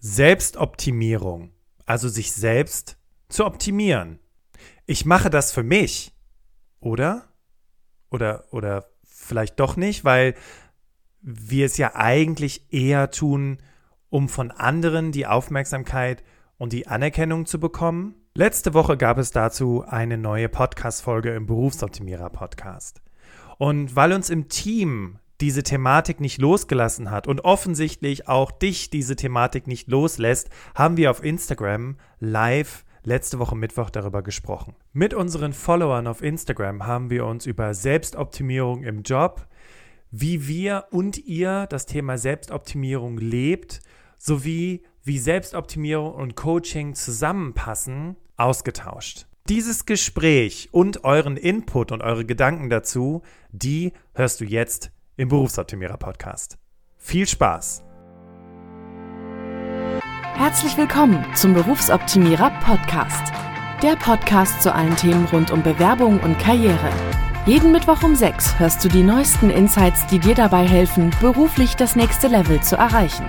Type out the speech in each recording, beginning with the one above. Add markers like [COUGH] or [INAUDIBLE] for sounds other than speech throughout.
Selbstoptimierung, also sich selbst zu optimieren. Ich mache das für mich, oder? Oder, oder vielleicht doch nicht, weil wir es ja eigentlich eher tun, um von anderen die Aufmerksamkeit und die Anerkennung zu bekommen. Letzte Woche gab es dazu eine neue Podcast-Folge im Berufsoptimierer Podcast. Und weil uns im Team diese Thematik nicht losgelassen hat und offensichtlich auch dich diese Thematik nicht loslässt, haben wir auf Instagram live letzte Woche Mittwoch darüber gesprochen. Mit unseren Followern auf Instagram haben wir uns über Selbstoptimierung im Job, wie wir und ihr das Thema Selbstoptimierung lebt, sowie wie Selbstoptimierung und Coaching zusammenpassen, ausgetauscht. Dieses Gespräch und euren Input und eure Gedanken dazu, die hörst du jetzt im Berufsoptimierer Podcast. Viel Spaß! Herzlich willkommen zum Berufsoptimierer Podcast. Der Podcast zu allen Themen rund um Bewerbung und Karriere. Jeden Mittwoch um 6 hörst du die neuesten Insights, die dir dabei helfen, beruflich das nächste Level zu erreichen.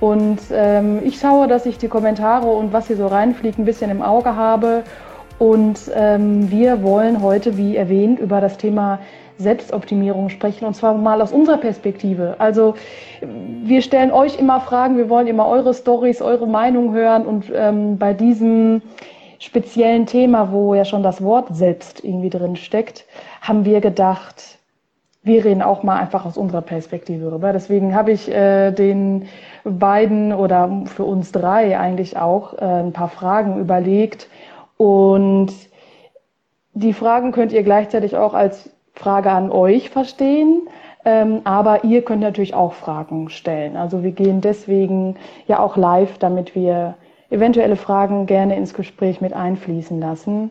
und ähm, ich schaue, dass ich die Kommentare und was hier so reinfliegt, ein bisschen im Auge habe. Und ähm, wir wollen heute, wie erwähnt, über das Thema Selbstoptimierung sprechen und zwar mal aus unserer Perspektive. Also wir stellen euch immer Fragen, wir wollen immer eure Stories, eure Meinung hören und ähm, bei diesem speziellen Thema, wo ja schon das Wort selbst irgendwie drin steckt, haben wir gedacht, wir reden auch mal einfach aus unserer Perspektive rüber. Deswegen habe ich äh, den beiden oder für uns drei eigentlich auch äh, ein paar Fragen überlegt. Und die Fragen könnt ihr gleichzeitig auch als Frage an euch verstehen. Ähm, aber ihr könnt natürlich auch Fragen stellen. Also wir gehen deswegen ja auch live, damit wir eventuelle Fragen gerne ins Gespräch mit einfließen lassen.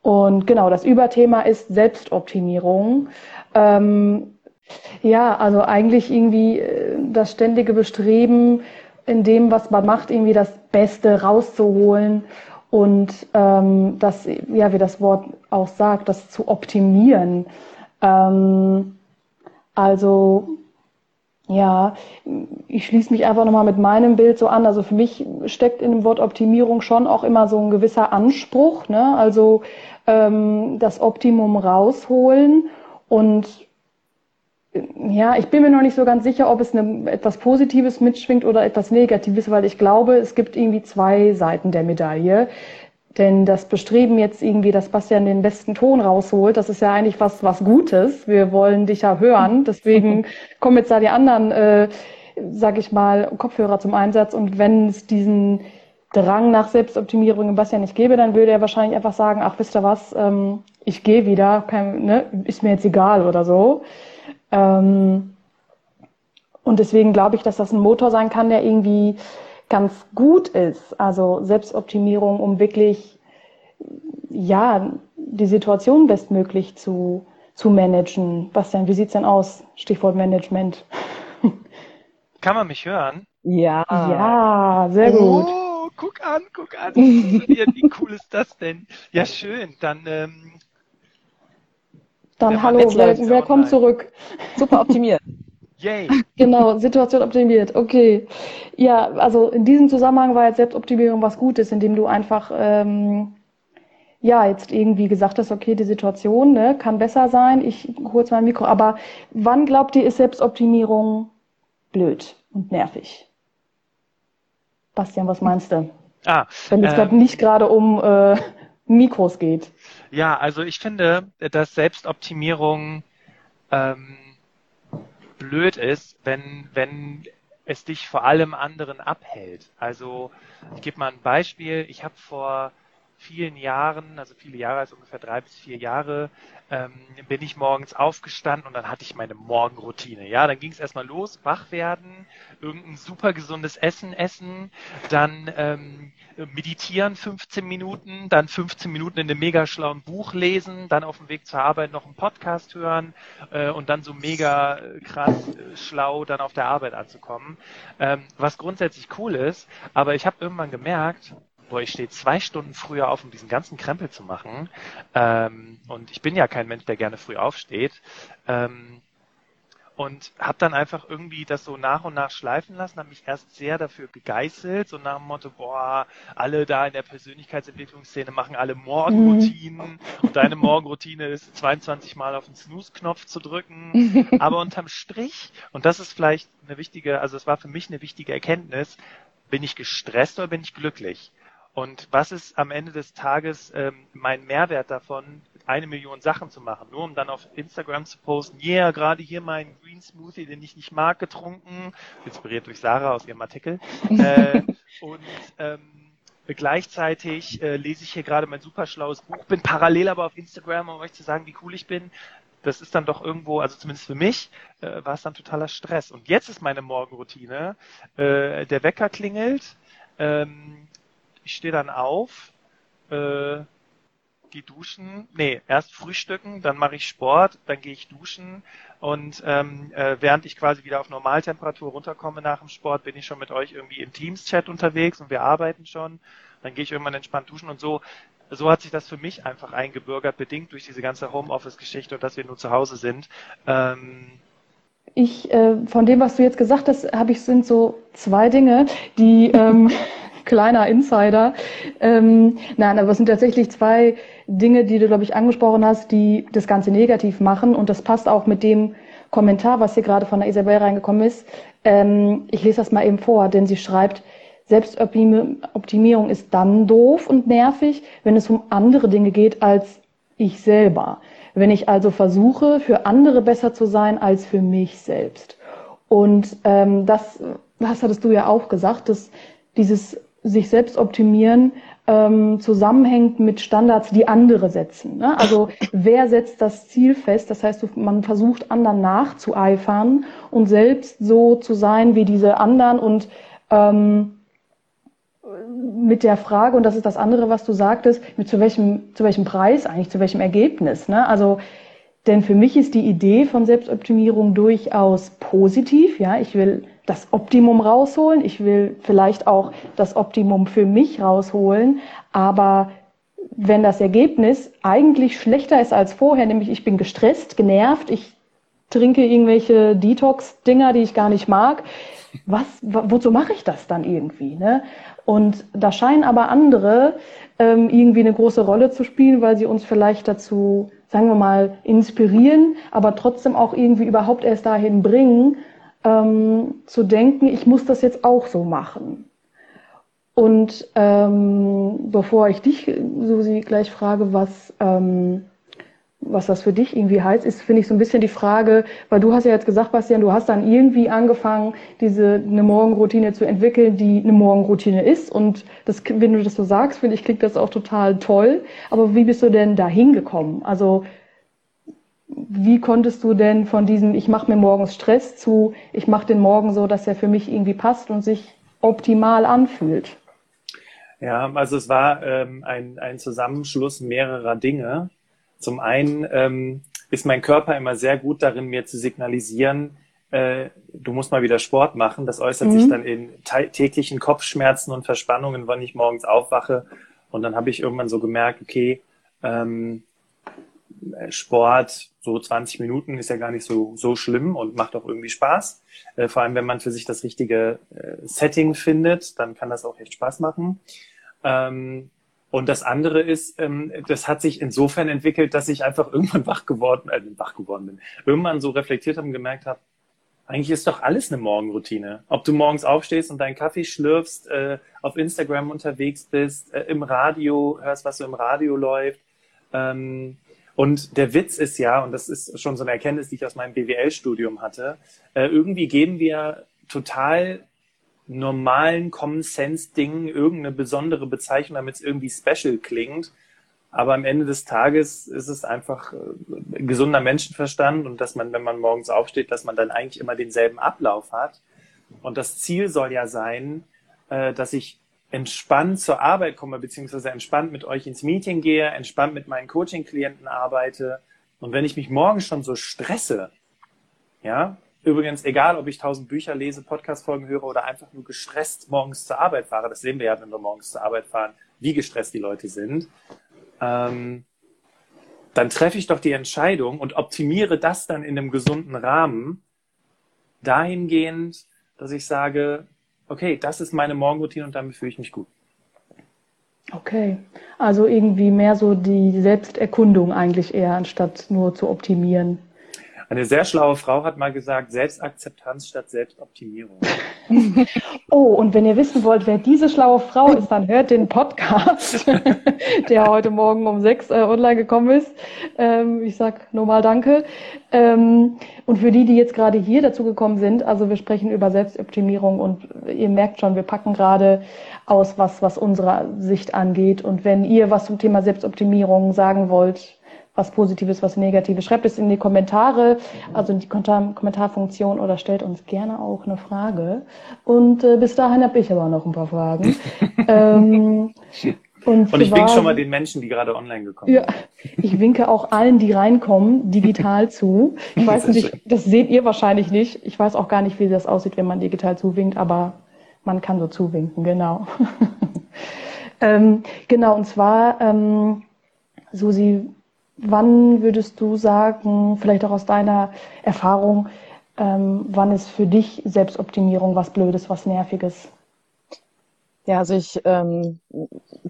Und genau, das Überthema ist Selbstoptimierung. Ähm, ja, also eigentlich irgendwie äh, das ständige Bestreben, in dem, was man macht, irgendwie das Beste rauszuholen und ähm, das, ja, wie das Wort auch sagt, das zu optimieren. Ähm, also ja, ich schließe mich einfach nochmal mit meinem Bild so an. Also für mich steckt in dem Wort Optimierung schon auch immer so ein gewisser Anspruch, ne? Also ähm, das Optimum rausholen und ja, ich bin mir noch nicht so ganz sicher, ob es eine, etwas Positives mitschwingt oder etwas Negatives, weil ich glaube, es gibt irgendwie zwei Seiten der Medaille. Denn das Bestreben jetzt irgendwie, dass Bastian den besten Ton rausholt, das ist ja eigentlich was, was Gutes. Wir wollen dich ja hören. [LAUGHS] Deswegen kommen jetzt da die anderen, äh, sag ich mal, Kopfhörer zum Einsatz. Und wenn es diesen Drang nach Selbstoptimierung im Bastian nicht gäbe, dann würde er wahrscheinlich einfach sagen, ach, wisst ihr was, ähm, ich gehe wieder, kein, ne, ist mir jetzt egal oder so. Ähm, und deswegen glaube ich, dass das ein Motor sein kann, der irgendwie ganz gut ist. Also Selbstoptimierung, um wirklich, ja, die Situation bestmöglich zu, zu managen. Bastian, wie sieht's denn aus? Stichwort Management. [LAUGHS] Kann man mich hören? Ja. Ja, sehr gut. Oh, guck an, guck an. [LAUGHS] Wie cool ist das denn? Ja, schön. Dann ähm, dann hallo, wer, wer kommt zurück? Super optimiert. [LAUGHS] Yay. [LAUGHS] Genau, Situation optimiert. Okay. Ja, also in diesem Zusammenhang war jetzt Selbstoptimierung was Gutes, indem du einfach ähm, ja jetzt irgendwie gesagt hast, okay, die Situation ne, kann besser sein. Ich hole jetzt mein Mikro. Aber wann glaubt ihr, ist Selbstoptimierung blöd und nervig? Bastian, was meinst du? Ah, Wenn es äh, nicht gerade um äh, Mikros geht. Ja, also ich finde, dass Selbstoptimierung ähm, blöd ist, wenn, wenn es dich vor allem anderen abhält. Also ich gebe mal ein Beispiel. Ich habe vor vielen Jahren, also viele Jahre, also ungefähr drei bis vier Jahre, ähm, bin ich morgens aufgestanden und dann hatte ich meine Morgenroutine. Ja, dann ging es erstmal los, wach werden, irgendein super gesundes Essen essen, dann ähm, meditieren 15 Minuten, dann 15 Minuten in einem mega schlauen Buch lesen, dann auf dem Weg zur Arbeit noch einen Podcast hören äh, und dann so mega äh, krass äh, schlau dann auf der Arbeit anzukommen. Ähm, was grundsätzlich cool ist, aber ich habe irgendwann gemerkt, boah, ich stehe zwei Stunden früher auf, um diesen ganzen Krempel zu machen. Ähm, und ich bin ja kein Mensch, der gerne früh aufsteht. Ähm, und habe dann einfach irgendwie das so nach und nach schleifen lassen, habe mich erst sehr dafür gegeißelt, so nach dem Motto, boah, alle da in der Persönlichkeitsentwicklungsszene machen alle Morgenroutinen mhm. und deine Morgenroutine ist 22 Mal auf den Snooze-Knopf zu drücken. [LAUGHS] Aber unterm Strich, und das ist vielleicht eine wichtige, also es war für mich eine wichtige Erkenntnis, bin ich gestresst oder bin ich glücklich? Und was ist am Ende des Tages ähm, mein Mehrwert davon, eine Million Sachen zu machen, nur um dann auf Instagram zu posten, yeah, gerade hier mein Green Smoothie, den ich nicht mag, getrunken, inspiriert durch Sarah aus ihrem Artikel. [LAUGHS] äh, und ähm, gleichzeitig äh, lese ich hier gerade mein super schlaues Buch, bin parallel aber auf Instagram, um euch zu sagen, wie cool ich bin. Das ist dann doch irgendwo, also zumindest für mich, äh, war es dann totaler Stress. Und jetzt ist meine Morgenroutine, äh, der Wecker klingelt, ähm, ich stehe dann auf, äh, gehe duschen, nee, erst frühstücken, dann mache ich Sport, dann gehe ich duschen und ähm, äh, während ich quasi wieder auf Normaltemperatur runterkomme nach dem Sport, bin ich schon mit euch irgendwie im Teams-Chat unterwegs und wir arbeiten schon. Dann gehe ich irgendwann entspannt duschen und so. So hat sich das für mich einfach eingebürgert, bedingt durch diese ganze Homeoffice-Geschichte und dass wir nur zu Hause sind. Ähm, ich, äh, von dem, was du jetzt gesagt hast, habe ich, sind so zwei Dinge, die ähm, [LAUGHS] kleiner Insider. Ähm, nein, aber es sind tatsächlich zwei Dinge, die du, glaube ich, angesprochen hast, die das Ganze negativ machen. Und das passt auch mit dem Kommentar, was hier gerade von der Isabel reingekommen ist. Ähm, ich lese das mal eben vor, denn sie schreibt, Selbstoptimierung ist dann doof und nervig, wenn es um andere Dinge geht als ich selber. Wenn ich also versuche, für andere besser zu sein als für mich selbst. Und ähm, das, das hattest du ja auch gesagt, dass dieses sich selbst optimieren ähm, zusammenhängt mit Standards, die andere setzen. Ne? Also wer setzt das Ziel fest? Das heißt, man versucht anderen nachzueifern und selbst so zu sein wie diese anderen und ähm, mit der Frage, und das ist das andere, was du sagtest, mit zu welchem, zu welchem Preis eigentlich, zu welchem Ergebnis. Ne? Also denn für mich ist die Idee von Selbstoptimierung durchaus positiv. Ja, ich will das Optimum rausholen. Ich will vielleicht auch das Optimum für mich rausholen. Aber wenn das Ergebnis eigentlich schlechter ist als vorher, nämlich ich bin gestresst, genervt, ich trinke irgendwelche Detox-Dinger, die ich gar nicht mag, was, wozu mache ich das dann irgendwie? Ne? Und da scheinen aber andere ähm, irgendwie eine große Rolle zu spielen, weil sie uns vielleicht dazu sagen wir mal, inspirieren, aber trotzdem auch irgendwie überhaupt erst dahin bringen, ähm, zu denken, ich muss das jetzt auch so machen. Und ähm, bevor ich dich, Susi, gleich frage, was ähm, was das für dich irgendwie heißt, ist, finde ich, so ein bisschen die Frage, weil du hast ja jetzt gesagt, Bastian, du hast dann irgendwie angefangen, diese eine Morgenroutine zu entwickeln, die eine Morgenroutine ist. Und das, wenn du das so sagst, finde ich, klingt das auch total toll. Aber wie bist du denn da hingekommen? Also wie konntest du denn von diesem, ich mache mir morgens Stress zu, ich mache den Morgen so, dass er für mich irgendwie passt und sich optimal anfühlt? Ja, also es war ähm, ein, ein Zusammenschluss mehrerer Dinge. Zum einen ähm, ist mein Körper immer sehr gut darin, mir zu signalisieren, äh, du musst mal wieder Sport machen. Das äußert mhm. sich dann in täglichen Kopfschmerzen und Verspannungen, wann ich morgens aufwache. Und dann habe ich irgendwann so gemerkt, okay, ähm, Sport, so 20 Minuten ist ja gar nicht so, so schlimm und macht auch irgendwie Spaß. Äh, vor allem, wenn man für sich das richtige äh, Setting findet, dann kann das auch echt Spaß machen. Ähm, und das andere ist, ähm, das hat sich insofern entwickelt, dass ich einfach [LAUGHS] irgendwann wach geworden, äh, wach geworden bin, irgendwann so reflektiert habe und gemerkt habe, eigentlich ist doch alles eine Morgenroutine. Ob du morgens aufstehst und deinen Kaffee schlürfst, äh, auf Instagram unterwegs bist, äh, im Radio hörst, was so im Radio läuft. Ähm, und der Witz ist ja, und das ist schon so eine Erkenntnis, die ich aus meinem BWL-Studium hatte, äh, irgendwie geben wir total normalen Common Sense Dingen irgendeine besondere Bezeichnung, damit es irgendwie special klingt. Aber am Ende des Tages ist es einfach äh, gesunder Menschenverstand und dass man, wenn man morgens aufsteht, dass man dann eigentlich immer denselben Ablauf hat. Und das Ziel soll ja sein, äh, dass ich entspannt zur Arbeit komme, beziehungsweise entspannt mit euch ins Meeting gehe, entspannt mit meinen Coaching-Klienten arbeite. Und wenn ich mich morgens schon so stresse, ja, übrigens, egal ob ich tausend Bücher lese, Podcast-Folgen höre oder einfach nur gestresst morgens zur Arbeit fahre, das sehen wir ja, wenn wir morgens zur Arbeit fahren, wie gestresst die Leute sind, ähm, dann treffe ich doch die Entscheidung und optimiere das dann in einem gesunden Rahmen dahingehend, dass ich sage, okay, das ist meine Morgenroutine und damit fühle ich mich gut. Okay, also irgendwie mehr so die Selbsterkundung eigentlich eher, anstatt nur zu optimieren. Eine sehr schlaue Frau hat mal gesagt, Selbstakzeptanz statt Selbstoptimierung. [LAUGHS] oh, und wenn ihr wissen wollt, wer diese schlaue Frau ist, dann hört den Podcast, [LAUGHS] der heute Morgen um sechs äh, online gekommen ist. Ähm, ich sag nur mal Danke. Ähm, und für die, die jetzt gerade hier dazu gekommen sind, also wir sprechen über Selbstoptimierung und ihr merkt schon, wir packen gerade aus, was, was unsere Sicht angeht. Und wenn ihr was zum Thema Selbstoptimierung sagen wollt, was Positives, was Negatives. Schreibt es in die Kommentare, also in die Kommentarfunktion oder stellt uns gerne auch eine Frage. Und äh, bis dahin habe ich aber noch ein paar Fragen. [LAUGHS] ähm, und, und ich winke schon mal den Menschen, die gerade online gekommen sind. Ja, ich winke auch allen, die reinkommen, digital zu. Ich weiß nicht, das seht ihr wahrscheinlich nicht. Ich weiß auch gar nicht, wie das aussieht, wenn man digital zuwinkt, aber man kann so zuwinken, genau. [LAUGHS] ähm, genau, und zwar, ähm, Susi, Wann würdest du sagen, vielleicht auch aus deiner Erfahrung, ähm, wann ist für dich Selbstoptimierung was Blödes, was Nerviges? Ja, also ich ähm,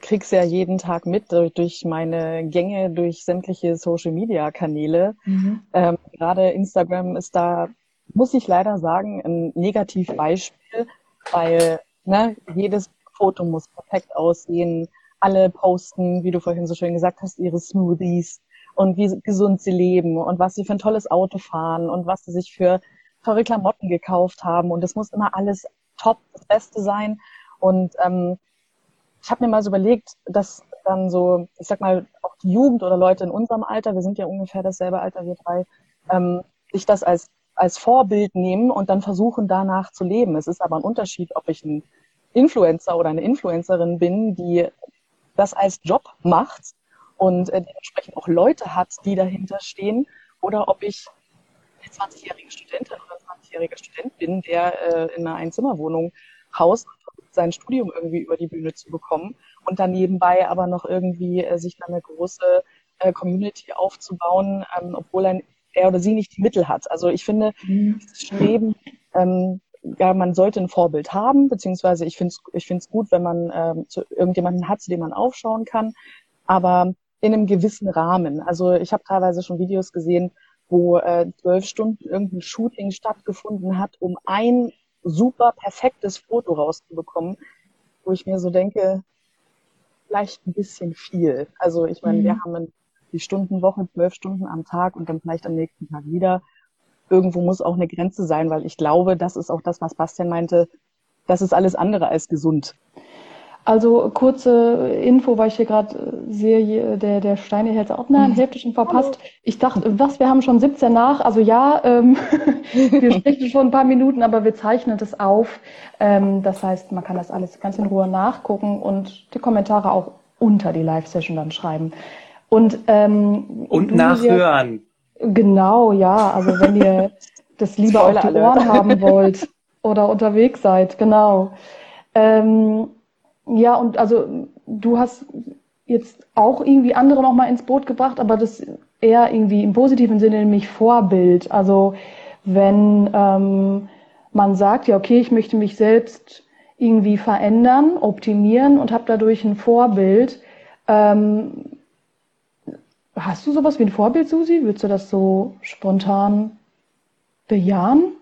krieg's ja jeden Tag mit durch, meine Gänge durch sämtliche Social-Media-Kanäle. Mhm. Ähm, gerade Instagram ist da, muss ich leider sagen, ein Negativbeispiel, weil ne, jedes Foto muss perfekt aussehen. Alle posten, wie du vorhin so schön gesagt hast, ihre Smoothies, und wie gesund sie leben und was sie für ein tolles Auto fahren und was sie sich für teure Klamotten gekauft haben. Und es muss immer alles top, das Beste sein. Und ähm, ich habe mir mal so überlegt, dass dann so, ich sag mal, auch die Jugend oder Leute in unserem Alter, wir sind ja ungefähr dasselbe Alter, wir drei, ähm, sich das als, als Vorbild nehmen und dann versuchen, danach zu leben. Es ist aber ein Unterschied, ob ich ein Influencer oder eine Influencerin bin, die das als Job macht und äh, dementsprechend auch Leute hat, die dahinter stehen, oder ob ich eine 20-jährige Studentin oder 20-jähriger Student bin, der äh, in einer Einzimmerwohnung haust sein Studium irgendwie über die Bühne zu bekommen und dann nebenbei aber noch irgendwie äh, sich dann eine große äh, Community aufzubauen, ähm, obwohl ein, er oder sie nicht die Mittel hat. Also ich finde, mhm. dieses Streben, ähm, ja, man sollte ein Vorbild haben, beziehungsweise ich finde es ich find's gut, wenn man ähm, zu irgendjemanden hat, zu dem man aufschauen kann. Aber in einem gewissen Rahmen. Also ich habe teilweise schon Videos gesehen, wo äh, zwölf Stunden irgendein Shooting stattgefunden hat, um ein super perfektes Foto rauszubekommen, wo ich mir so denke, vielleicht ein bisschen viel. Also ich meine, mhm. wir haben die Stundenwoche, zwölf Stunden am Tag und dann vielleicht am nächsten Tag wieder. Irgendwo muss auch eine Grenze sein, weil ich glaube, das ist auch das, was Bastian meinte, das ist alles andere als gesund. Also kurze Info, weil ich hier gerade äh, sehe, der, der Steine hält auch nein, mhm. Hälfte schon verpasst. Hallo. Ich dachte, was, wir haben schon 17 nach. Also ja, ähm, [LAUGHS] wir sprechen schon ein paar Minuten, aber wir zeichnen das auf. Ähm, das heißt, man kann das alles ganz in Ruhe nachgucken und die Kommentare auch unter die Live-Session dann schreiben. Und, ähm, und nachhören. Hier, genau, ja. Also wenn ihr [LAUGHS] das lieber auf die Ohren haben wollt oder unterwegs seid, genau. Ähm, ja, und also du hast jetzt auch irgendwie andere nochmal ins Boot gebracht, aber das eher irgendwie im positiven Sinne, nämlich Vorbild. Also wenn ähm, man sagt, ja, okay, ich möchte mich selbst irgendwie verändern, optimieren und habe dadurch ein Vorbild. Ähm, hast du sowas wie ein Vorbild, Susi? Würdest du das so spontan bejahen?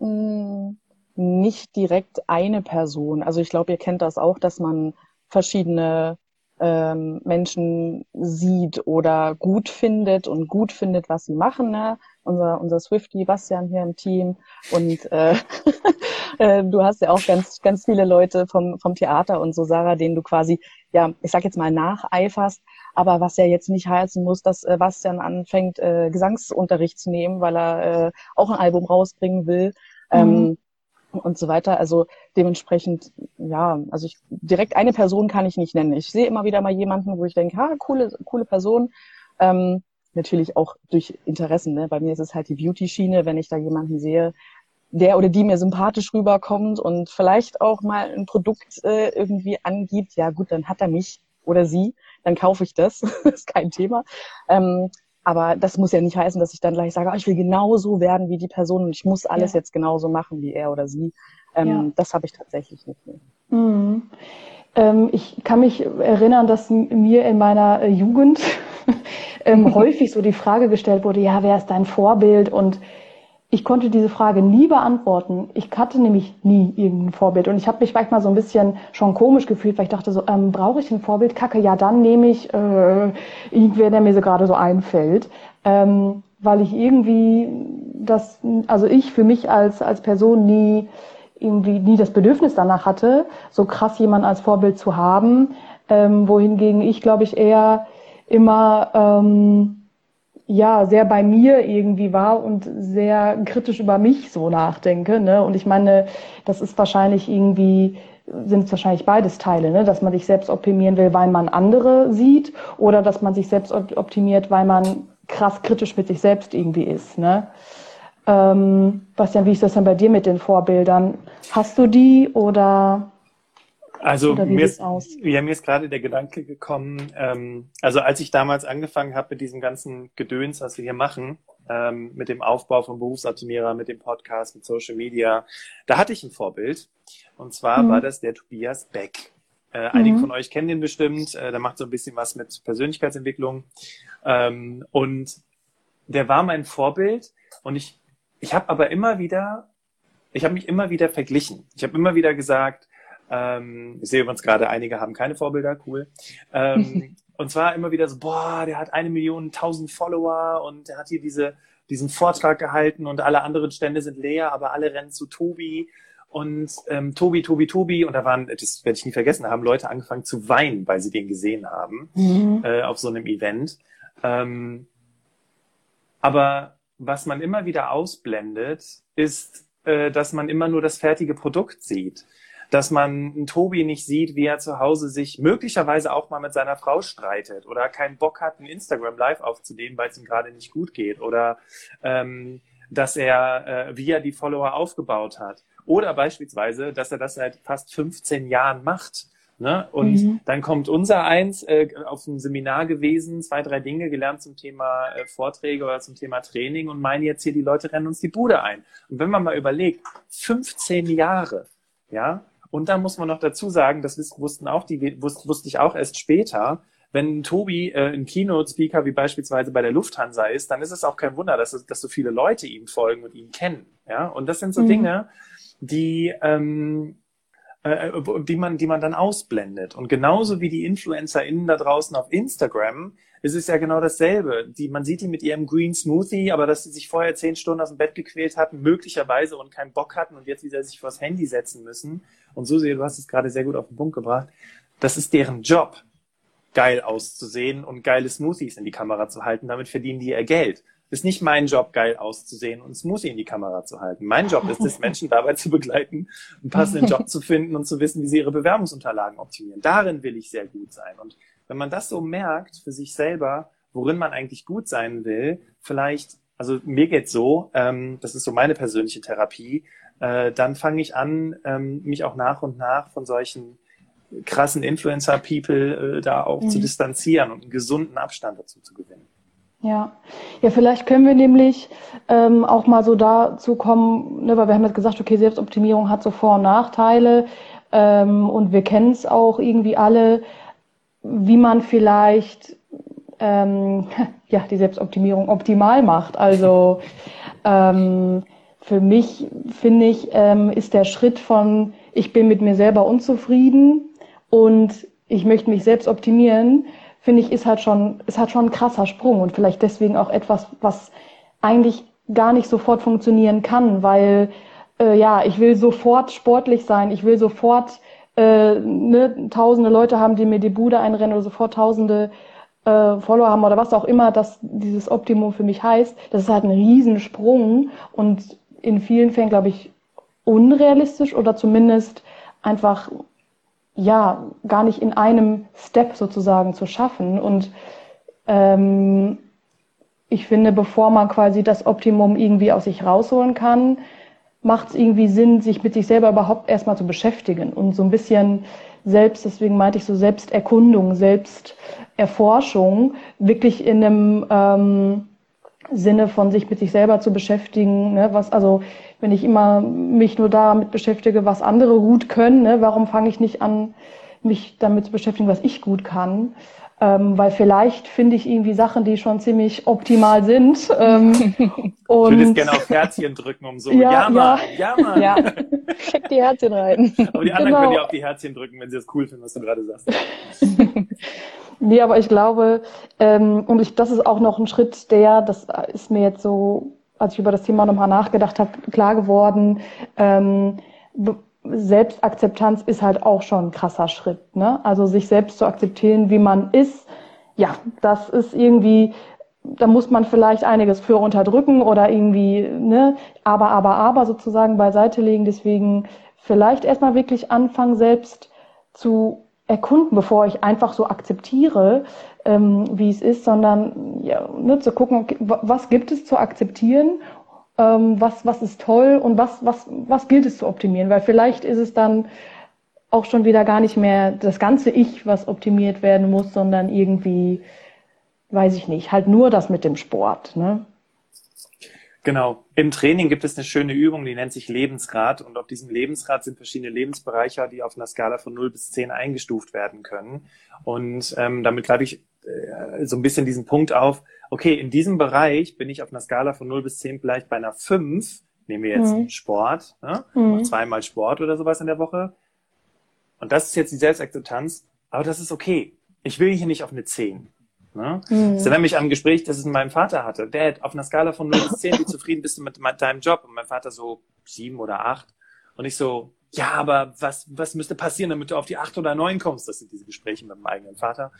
Mm nicht direkt eine Person. Also ich glaube, ihr kennt das auch, dass man verschiedene ähm, Menschen sieht oder gut findet und gut findet, was sie machen. Ne? Unser, unser Swifty Bastian hier im Team und äh, [LAUGHS] äh, du hast ja auch ganz, ganz viele Leute vom, vom Theater und so, Sarah, denen du quasi, ja, ich sag jetzt mal nacheiferst, aber was ja jetzt nicht heißen muss, dass äh, Bastian anfängt, äh, Gesangsunterricht zu nehmen, weil er äh, auch ein Album rausbringen will. Ähm, mhm. Ähm, und so weiter. Also dementsprechend, ja, also ich direkt eine Person kann ich nicht nennen. Ich sehe immer wieder mal jemanden, wo ich denke, ha, coole, coole Person. Ähm, natürlich auch durch Interessen. Ne? Bei mir ist es halt die Beauty-Schiene, wenn ich da jemanden sehe, der oder die mir sympathisch rüberkommt und vielleicht auch mal ein Produkt äh, irgendwie angibt, ja gut, dann hat er mich oder sie, dann kaufe ich das, [LAUGHS] ist kein Thema. Ähm, aber das muss ja nicht heißen, dass ich dann gleich sage, oh, ich will genauso werden wie die Person und ich muss alles ja. jetzt genauso machen wie er oder sie. Ähm, ja. Das habe ich tatsächlich nicht mehr. Mhm. Ähm, ich kann mich erinnern, dass mir in meiner äh, Jugend [LAUGHS] ähm, [LAUGHS] häufig so die Frage gestellt wurde, ja, wer ist dein Vorbild? Und ich konnte diese Frage nie beantworten. Ich hatte nämlich nie irgendein Vorbild. Und ich habe mich manchmal so ein bisschen schon komisch gefühlt, weil ich dachte so, ähm, brauche ich ein Vorbild? Kacke, ja, dann nehme ich äh, irgendwer, der mir so gerade so einfällt. Ähm, weil ich irgendwie das, also ich für mich als, als Person nie irgendwie nie das Bedürfnis danach hatte, so krass jemanden als Vorbild zu haben, ähm, wohingegen ich, glaube ich, eher immer ähm, ja sehr bei mir irgendwie war und sehr kritisch über mich so nachdenke. Ne? Und ich meine, das ist wahrscheinlich irgendwie sind es wahrscheinlich beides Teile, ne? dass man sich selbst optimieren will, weil man andere sieht, oder dass man sich selbst optimiert, weil man krass kritisch mit sich selbst irgendwie ist. Ne? Ähm, Bastian, wie ist das denn bei dir mit den Vorbildern? Hast du die oder? Also mir ist, ja, mir ist gerade der Gedanke gekommen, ähm, also als ich damals angefangen habe mit diesem ganzen Gedöns, was wir hier machen, ähm, mit dem Aufbau von Berufsoptimierer, mit dem Podcast, mit Social Media, da hatte ich ein Vorbild. Und zwar mhm. war das der Tobias Beck. Äh, mhm. Einige von euch kennen den bestimmt. Äh, der macht so ein bisschen was mit Persönlichkeitsentwicklung. Ähm, und der war mein Vorbild. Und ich, ich habe aber immer wieder, ich habe mich immer wieder verglichen. Ich habe immer wieder gesagt, ähm, ich sehe übrigens gerade, einige haben keine Vorbilder, cool. Ähm, [LAUGHS] und zwar immer wieder so, boah, der hat eine Million, tausend Follower und der hat hier diese, diesen Vortrag gehalten und alle anderen Stände sind leer, aber alle rennen zu Tobi und ähm, Tobi, Tobi, Tobi. Und da waren, das werde ich nie vergessen, haben Leute angefangen zu weinen, weil sie den gesehen haben mhm. äh, auf so einem Event. Ähm, aber was man immer wieder ausblendet, ist, äh, dass man immer nur das fertige Produkt sieht dass man einen Tobi nicht sieht, wie er zu Hause sich möglicherweise auch mal mit seiner Frau streitet oder keinen Bock hat, ein Instagram Live aufzunehmen, weil es ihm gerade nicht gut geht oder ähm, dass er, äh, wie er die Follower aufgebaut hat oder beispielsweise, dass er das seit fast 15 Jahren macht. Ne? Und mhm. dann kommt unser eins äh, auf ein Seminar gewesen, zwei, drei Dinge gelernt zum Thema äh, Vorträge oder zum Thema Training und meinen jetzt hier, die Leute rennen uns die Bude ein. Und wenn man mal überlegt, 15 Jahre, ja, und dann muss man noch dazu sagen, das wussten auch die, wusste, wusste ich auch erst später, wenn Tobi äh, ein Keynote-Speaker wie beispielsweise bei der Lufthansa ist, dann ist es auch kein Wunder, dass, dass so viele Leute ihm folgen und ihn kennen. Ja, und das sind so mhm. Dinge, die ähm, äh, die man, die man dann ausblendet. Und genauso wie die InfluencerInnen da draußen auf Instagram, ist es ja genau dasselbe. Die, man sieht die mit ihrem Green Smoothie, aber dass sie sich vorher zehn Stunden aus dem Bett gequält hatten, möglicherweise und keinen Bock hatten und jetzt wieder sich vors Handy setzen müssen. Und so, du hast es gerade sehr gut auf den Punkt gebracht. Das ist deren Job, geil auszusehen und geile Smoothies in die Kamera zu halten. Damit verdienen die ihr Geld ist nicht mein Job, geil auszusehen und Smoothie in die Kamera zu halten. Mein Job ist es, Menschen dabei zu begleiten, einen passenden Job zu finden und zu wissen, wie sie ihre Bewerbungsunterlagen optimieren. Darin will ich sehr gut sein. Und wenn man das so merkt für sich selber, worin man eigentlich gut sein will, vielleicht, also mir geht's so, ähm, das ist so meine persönliche Therapie, äh, dann fange ich an, ähm, mich auch nach und nach von solchen krassen Influencer-People äh, da auch mhm. zu distanzieren und einen gesunden Abstand dazu zu gewinnen. Ja, ja, vielleicht können wir nämlich ähm, auch mal so dazu kommen, ne, weil wir haben jetzt gesagt, okay, Selbstoptimierung hat so Vor- und Nachteile ähm, und wir kennen es auch irgendwie alle, wie man vielleicht ähm, [LAUGHS] ja die Selbstoptimierung optimal macht. Also ähm, für mich finde ich ähm, ist der Schritt von ich bin mit mir selber unzufrieden und ich möchte mich selbst optimieren, finde ich, ist halt schon, ist halt schon ein krasser Sprung und vielleicht deswegen auch etwas, was eigentlich gar nicht sofort funktionieren kann, weil äh, ja, ich will sofort sportlich sein, ich will sofort äh, ne, tausende Leute haben, die mir die Bude einrennen oder sofort tausende äh, Follower haben oder was auch immer das dieses Optimum für mich heißt. Das ist halt ein Riesensprung und in vielen Fällen, glaube ich, unrealistisch oder zumindest einfach ja gar nicht in einem Step sozusagen zu schaffen. Und ähm, ich finde, bevor man quasi das Optimum irgendwie aus sich rausholen kann, macht es irgendwie Sinn, sich mit sich selber überhaupt erstmal zu beschäftigen und so ein bisschen selbst, deswegen meinte ich so Selbsterkundung, Selbsterforschung, wirklich in einem ähm, Sinne von sich mit sich selber zu beschäftigen, ne, was also wenn ich immer mich nur damit beschäftige, was andere gut können, ne, warum fange ich nicht an, mich damit zu beschäftigen, was ich gut kann? Ähm, weil vielleicht finde ich irgendwie Sachen, die schon ziemlich optimal sind. Ähm, [LAUGHS] und du würdest gerne auf Herzchen drücken, um so, ja, ja Mann, ja, ja Mann. Ja, [LAUGHS] schick die Herzchen rein. Aber die anderen genau. können ja auch die Herzchen drücken, wenn sie das cool finden, was du gerade sagst. [LAUGHS] nee, aber ich glaube, ähm, und ich, das ist auch noch ein Schritt, der, das ist mir jetzt so, als ich über das Thema nochmal nachgedacht habe, klar geworden, ähm, Selbstakzeptanz ist halt auch schon ein krasser Schritt. Ne? Also sich selbst zu akzeptieren, wie man ist, ja, das ist irgendwie, da muss man vielleicht einiges für unterdrücken oder irgendwie, ne, aber, aber, aber sozusagen beiseite legen. Deswegen vielleicht erstmal wirklich anfangen, selbst zu erkunden, bevor ich einfach so akzeptiere, ähm, wie es ist, sondern ja, ne, zu gucken, okay, was gibt es zu akzeptieren ähm, was, was ist toll und was, was, was gilt es zu optimieren, weil vielleicht ist es dann auch schon wieder gar nicht mehr das ganze Ich, was optimiert werden muss, sondern irgendwie, weiß ich nicht, halt nur das mit dem Sport. Ne? Genau. Im Training gibt es eine schöne Übung, die nennt sich Lebensrad. Und auf diesem Lebensrad sind verschiedene Lebensbereiche, die auf einer Skala von 0 bis 10 eingestuft werden können. Und ähm, damit greife ich äh, so ein bisschen diesen Punkt auf, okay, in diesem Bereich bin ich auf einer Skala von 0 bis 10 vielleicht bei einer 5, nehmen wir jetzt mhm. Sport, ne? Mhm. zweimal Sport oder sowas in der Woche. Und das ist jetzt die Selbstakzeptanz, aber das ist okay. Ich will hier nicht auf eine 10. Ne? Mhm. Das erinnert mich an ein Gespräch, das es mit meinem Vater hatte. Dad, auf einer Skala von 0 bis 10, wie zufrieden bist du mit deinem Job? Und mein Vater so 7 oder 8. Und ich so, ja, aber was, was müsste passieren, damit du auf die 8 oder 9 kommst? Das sind diese Gespräche mit meinem eigenen Vater.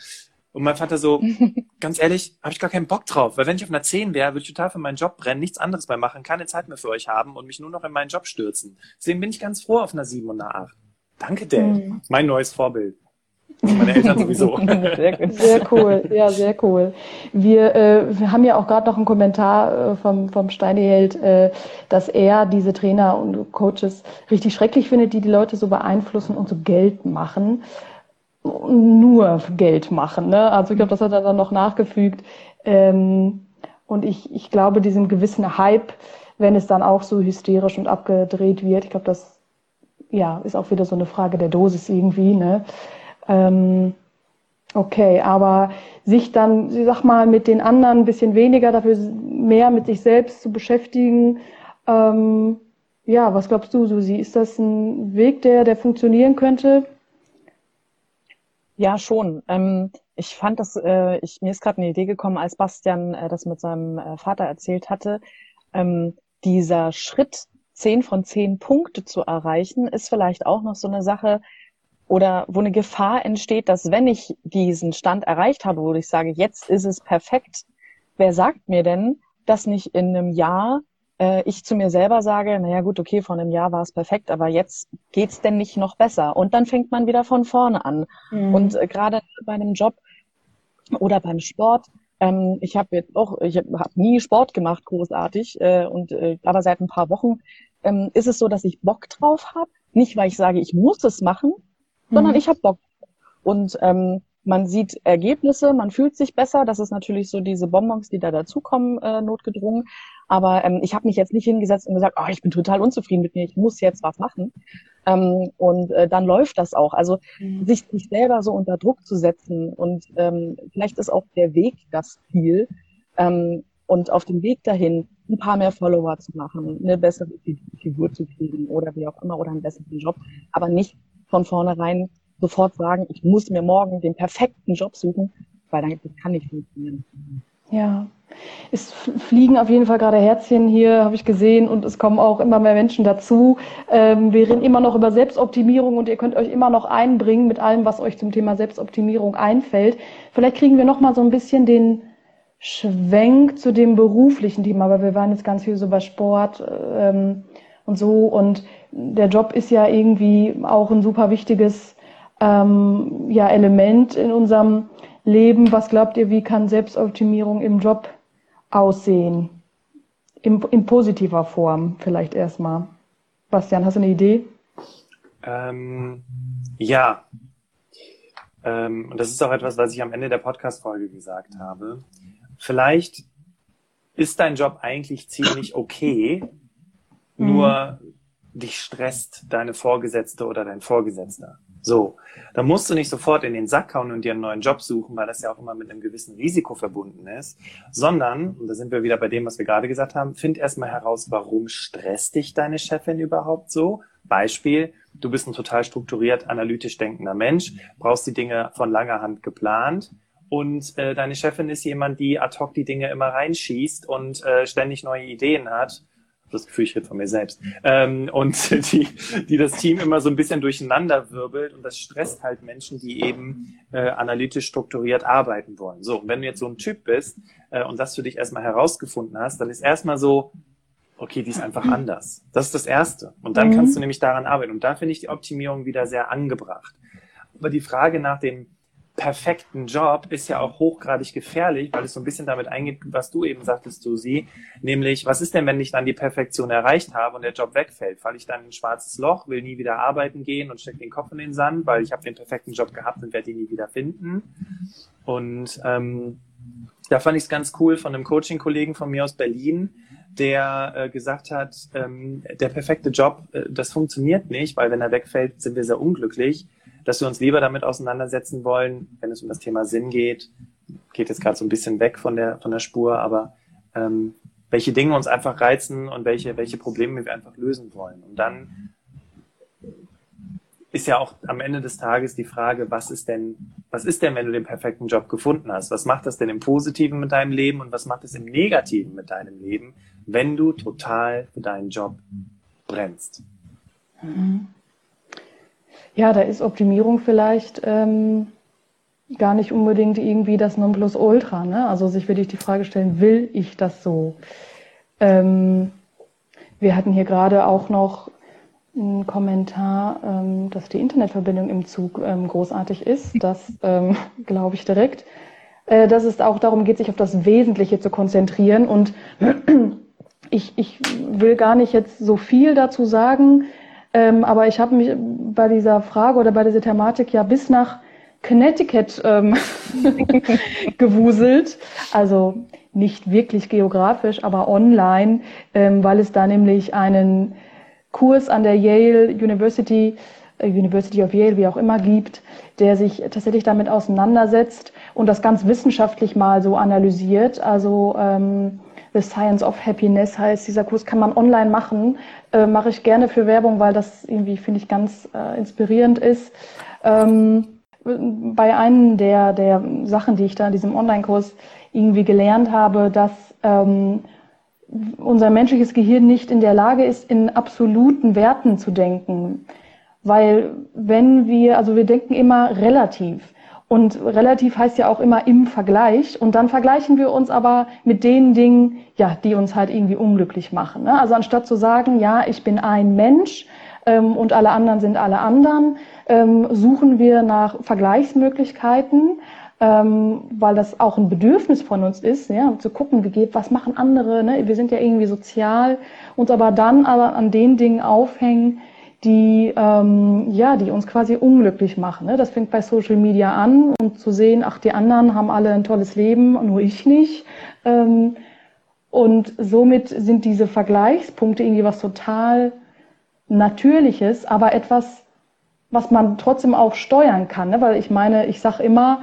Und mein Vater so, [LAUGHS] ganz ehrlich, habe ich gar keinen Bock drauf. Weil wenn ich auf einer 10 wäre, würde ich total für meinen Job brennen, nichts anderes mehr machen, keine Zeit mehr für euch haben und mich nur noch in meinen Job stürzen. Deswegen bin ich ganz froh auf einer 7 und einer 8. Danke, Dad. Mhm. Mein neues Vorbild. Meine Eltern sowieso. [LAUGHS] Sehr, sehr, cool, ja, sehr cool. Wir, äh, wir haben ja auch gerade noch einen Kommentar äh, vom, vom Steineheld, äh, dass er diese Trainer und Coaches richtig schrecklich findet, die die Leute so beeinflussen und so Geld machen nur Geld machen. Ne? Also ich glaube, das hat er dann noch nachgefügt. Ähm, und ich, ich glaube, diesen gewissen Hype, wenn es dann auch so hysterisch und abgedreht wird, ich glaube, das ja, ist auch wieder so eine Frage der Dosis irgendwie. Ne? Ähm, okay, aber sich dann, ich sag mal, mit den anderen ein bisschen weniger, dafür mehr mit sich selbst zu beschäftigen, ähm, ja, was glaubst du, Susi? Ist das ein Weg, der, der funktionieren könnte? Ja, schon. Ähm, ich fand das, äh, ich, mir ist gerade eine Idee gekommen, als Bastian äh, das mit seinem äh, Vater erzählt hatte. Ähm, dieser Schritt, zehn von zehn Punkte zu erreichen, ist vielleicht auch noch so eine Sache, oder wo eine Gefahr entsteht, dass wenn ich diesen Stand erreicht habe, wo ich sage, jetzt ist es perfekt, wer sagt mir denn, dass nicht in einem Jahr äh, ich zu mir selber sage, naja gut, okay, vor einem Jahr war es perfekt, aber jetzt geht's denn nicht noch besser? Und dann fängt man wieder von vorne an. Mhm. Und äh, gerade bei einem Job oder beim Sport, ähm, ich habe jetzt auch, ich habe hab nie Sport gemacht, großartig, äh, und äh, aber seit ein paar Wochen ähm, ist es so, dass ich Bock drauf habe. Nicht, weil ich sage, ich muss es machen, mhm. sondern ich habe Bock. Und ähm, man sieht Ergebnisse, man fühlt sich besser. Das ist natürlich so diese Bonbons, die da dazukommen, äh, notgedrungen. Aber ähm, ich habe mich jetzt nicht hingesetzt und gesagt, oh, ich bin total unzufrieden mit mir, ich muss jetzt was machen. Ähm, und äh, dann läuft das auch. Also mhm. sich, sich selber so unter Druck zu setzen und ähm, vielleicht ist auch der Weg das Ziel. Ähm, und auf dem Weg dahin ein paar mehr Follower zu machen, eine bessere Figur zu kriegen oder wie auch immer oder einen besseren Job, aber nicht von vornherein sofort sagen, ich muss mir morgen den perfekten Job suchen, weil dann kann nicht funktionieren. Ja, es fliegen auf jeden Fall gerade Herzchen hier, habe ich gesehen, und es kommen auch immer mehr Menschen dazu. Ähm, wir reden immer noch über Selbstoptimierung und ihr könnt euch immer noch einbringen mit allem, was euch zum Thema Selbstoptimierung einfällt. Vielleicht kriegen wir noch mal so ein bisschen den Schwenk zu dem beruflichen Thema, weil wir waren jetzt ganz viel so bei Sport ähm, und so und der Job ist ja irgendwie auch ein super wichtiges ähm, ja, Element in unserem Leben. Was glaubt ihr, wie kann Selbstoptimierung im Job aussehen? In, in positiver Form vielleicht erstmal. Bastian, hast du eine Idee? Ähm, ja. Ähm, und das ist auch etwas, was ich am Ende der Podcast-Folge gesagt habe. Vielleicht ist dein Job eigentlich ziemlich okay, mhm. nur dich stresst deine Vorgesetzte oder dein Vorgesetzter. So, da musst du nicht sofort in den Sack hauen und dir einen neuen Job suchen, weil das ja auch immer mit einem gewissen Risiko verbunden ist, sondern, und da sind wir wieder bei dem, was wir gerade gesagt haben, find erstmal heraus, warum stresst dich deine Chefin überhaupt so? Beispiel, du bist ein total strukturiert, analytisch denkender Mensch, brauchst die Dinge von langer Hand geplant und äh, deine Chefin ist jemand, die ad hoc die Dinge immer reinschießt und äh, ständig neue Ideen hat das Gefühl, ich rede von mir selbst. Ähm, und [LAUGHS] die, die das Team immer so ein bisschen durcheinander wirbelt und das stresst halt Menschen, die eben äh, analytisch strukturiert arbeiten wollen. So, und wenn du jetzt so ein Typ bist äh, und das für dich erstmal herausgefunden hast, dann ist erstmal so, okay, die ist einfach anders. Das ist das Erste. Und dann mhm. kannst du nämlich daran arbeiten. Und da finde ich die Optimierung wieder sehr angebracht. Aber die Frage nach dem perfekten Job ist ja auch hochgradig gefährlich, weil es so ein bisschen damit eingeht, was du eben sagtest, Susi, nämlich, was ist denn, wenn ich dann die Perfektion erreicht habe und der Job wegfällt? Falle ich dann in ein schwarzes Loch, will nie wieder arbeiten gehen und stecke den Kopf in den Sand, weil ich habe den perfekten Job gehabt und werde ihn nie wieder finden. Und ähm, da fand ich es ganz cool von einem Coaching-Kollegen von mir aus Berlin, der äh, gesagt hat, ähm, der perfekte Job, äh, das funktioniert nicht, weil wenn er wegfällt, sind wir sehr unglücklich dass wir uns lieber damit auseinandersetzen wollen, wenn es um das Thema Sinn geht. Geht jetzt gerade so ein bisschen weg von der, von der Spur, aber ähm, welche Dinge uns einfach reizen und welche, welche Probleme wir einfach lösen wollen. Und dann ist ja auch am Ende des Tages die Frage, was ist denn, was ist denn, wenn du den perfekten Job gefunden hast? Was macht das denn im Positiven mit deinem Leben und was macht es im Negativen mit deinem Leben, wenn du total für deinen Job brennst? Mhm. Ja, da ist Optimierung vielleicht ähm, gar nicht unbedingt irgendwie das Nonplusultra. Ne? Also sich wirklich die Frage stellen, will ich das so? Ähm, wir hatten hier gerade auch noch einen Kommentar, ähm, dass die Internetverbindung im Zug ähm, großartig ist. Das ähm, [LAUGHS] glaube ich direkt. Äh, dass es auch darum geht, sich auf das Wesentliche zu konzentrieren. Und [CLEARS THROAT] ich, ich will gar nicht jetzt so viel dazu sagen. Ähm, aber ich habe mich bei dieser Frage oder bei dieser Thematik ja bis nach Connecticut ähm, [LAUGHS] gewuselt. Also nicht wirklich geografisch, aber online, ähm, weil es da nämlich einen Kurs an der Yale University, äh, University of Yale, wie auch immer, gibt, der sich tatsächlich damit auseinandersetzt und das ganz wissenschaftlich mal so analysiert. Also ähm, The Science of Happiness heißt dieser Kurs, kann man online machen. Äh, Mache ich gerne für Werbung, weil das irgendwie, finde ich, ganz äh, inspirierend ist. Ähm, bei einem der, der Sachen, die ich da in diesem Online-Kurs irgendwie gelernt habe, dass ähm, unser menschliches Gehirn nicht in der Lage ist, in absoluten Werten zu denken. Weil wenn wir, also wir denken immer relativ. Und relativ heißt ja auch immer im Vergleich. Und dann vergleichen wir uns aber mit den Dingen, ja, die uns halt irgendwie unglücklich machen. Ne? Also anstatt zu sagen, ja, ich bin ein Mensch ähm, und alle anderen sind alle anderen, ähm, suchen wir nach Vergleichsmöglichkeiten, ähm, weil das auch ein Bedürfnis von uns ist, ja, zu gucken, wie geht, was machen andere. Ne? Wir sind ja irgendwie sozial, uns aber dann aber an den Dingen aufhängen, die, ähm, ja, die uns quasi unglücklich machen. Ne? Das fängt bei Social Media an und zu sehen, ach, die anderen haben alle ein tolles Leben, nur ich nicht. Ähm, und somit sind diese Vergleichspunkte irgendwie was total Natürliches, aber etwas, was man trotzdem auch steuern kann. Ne? Weil ich meine, ich sage immer,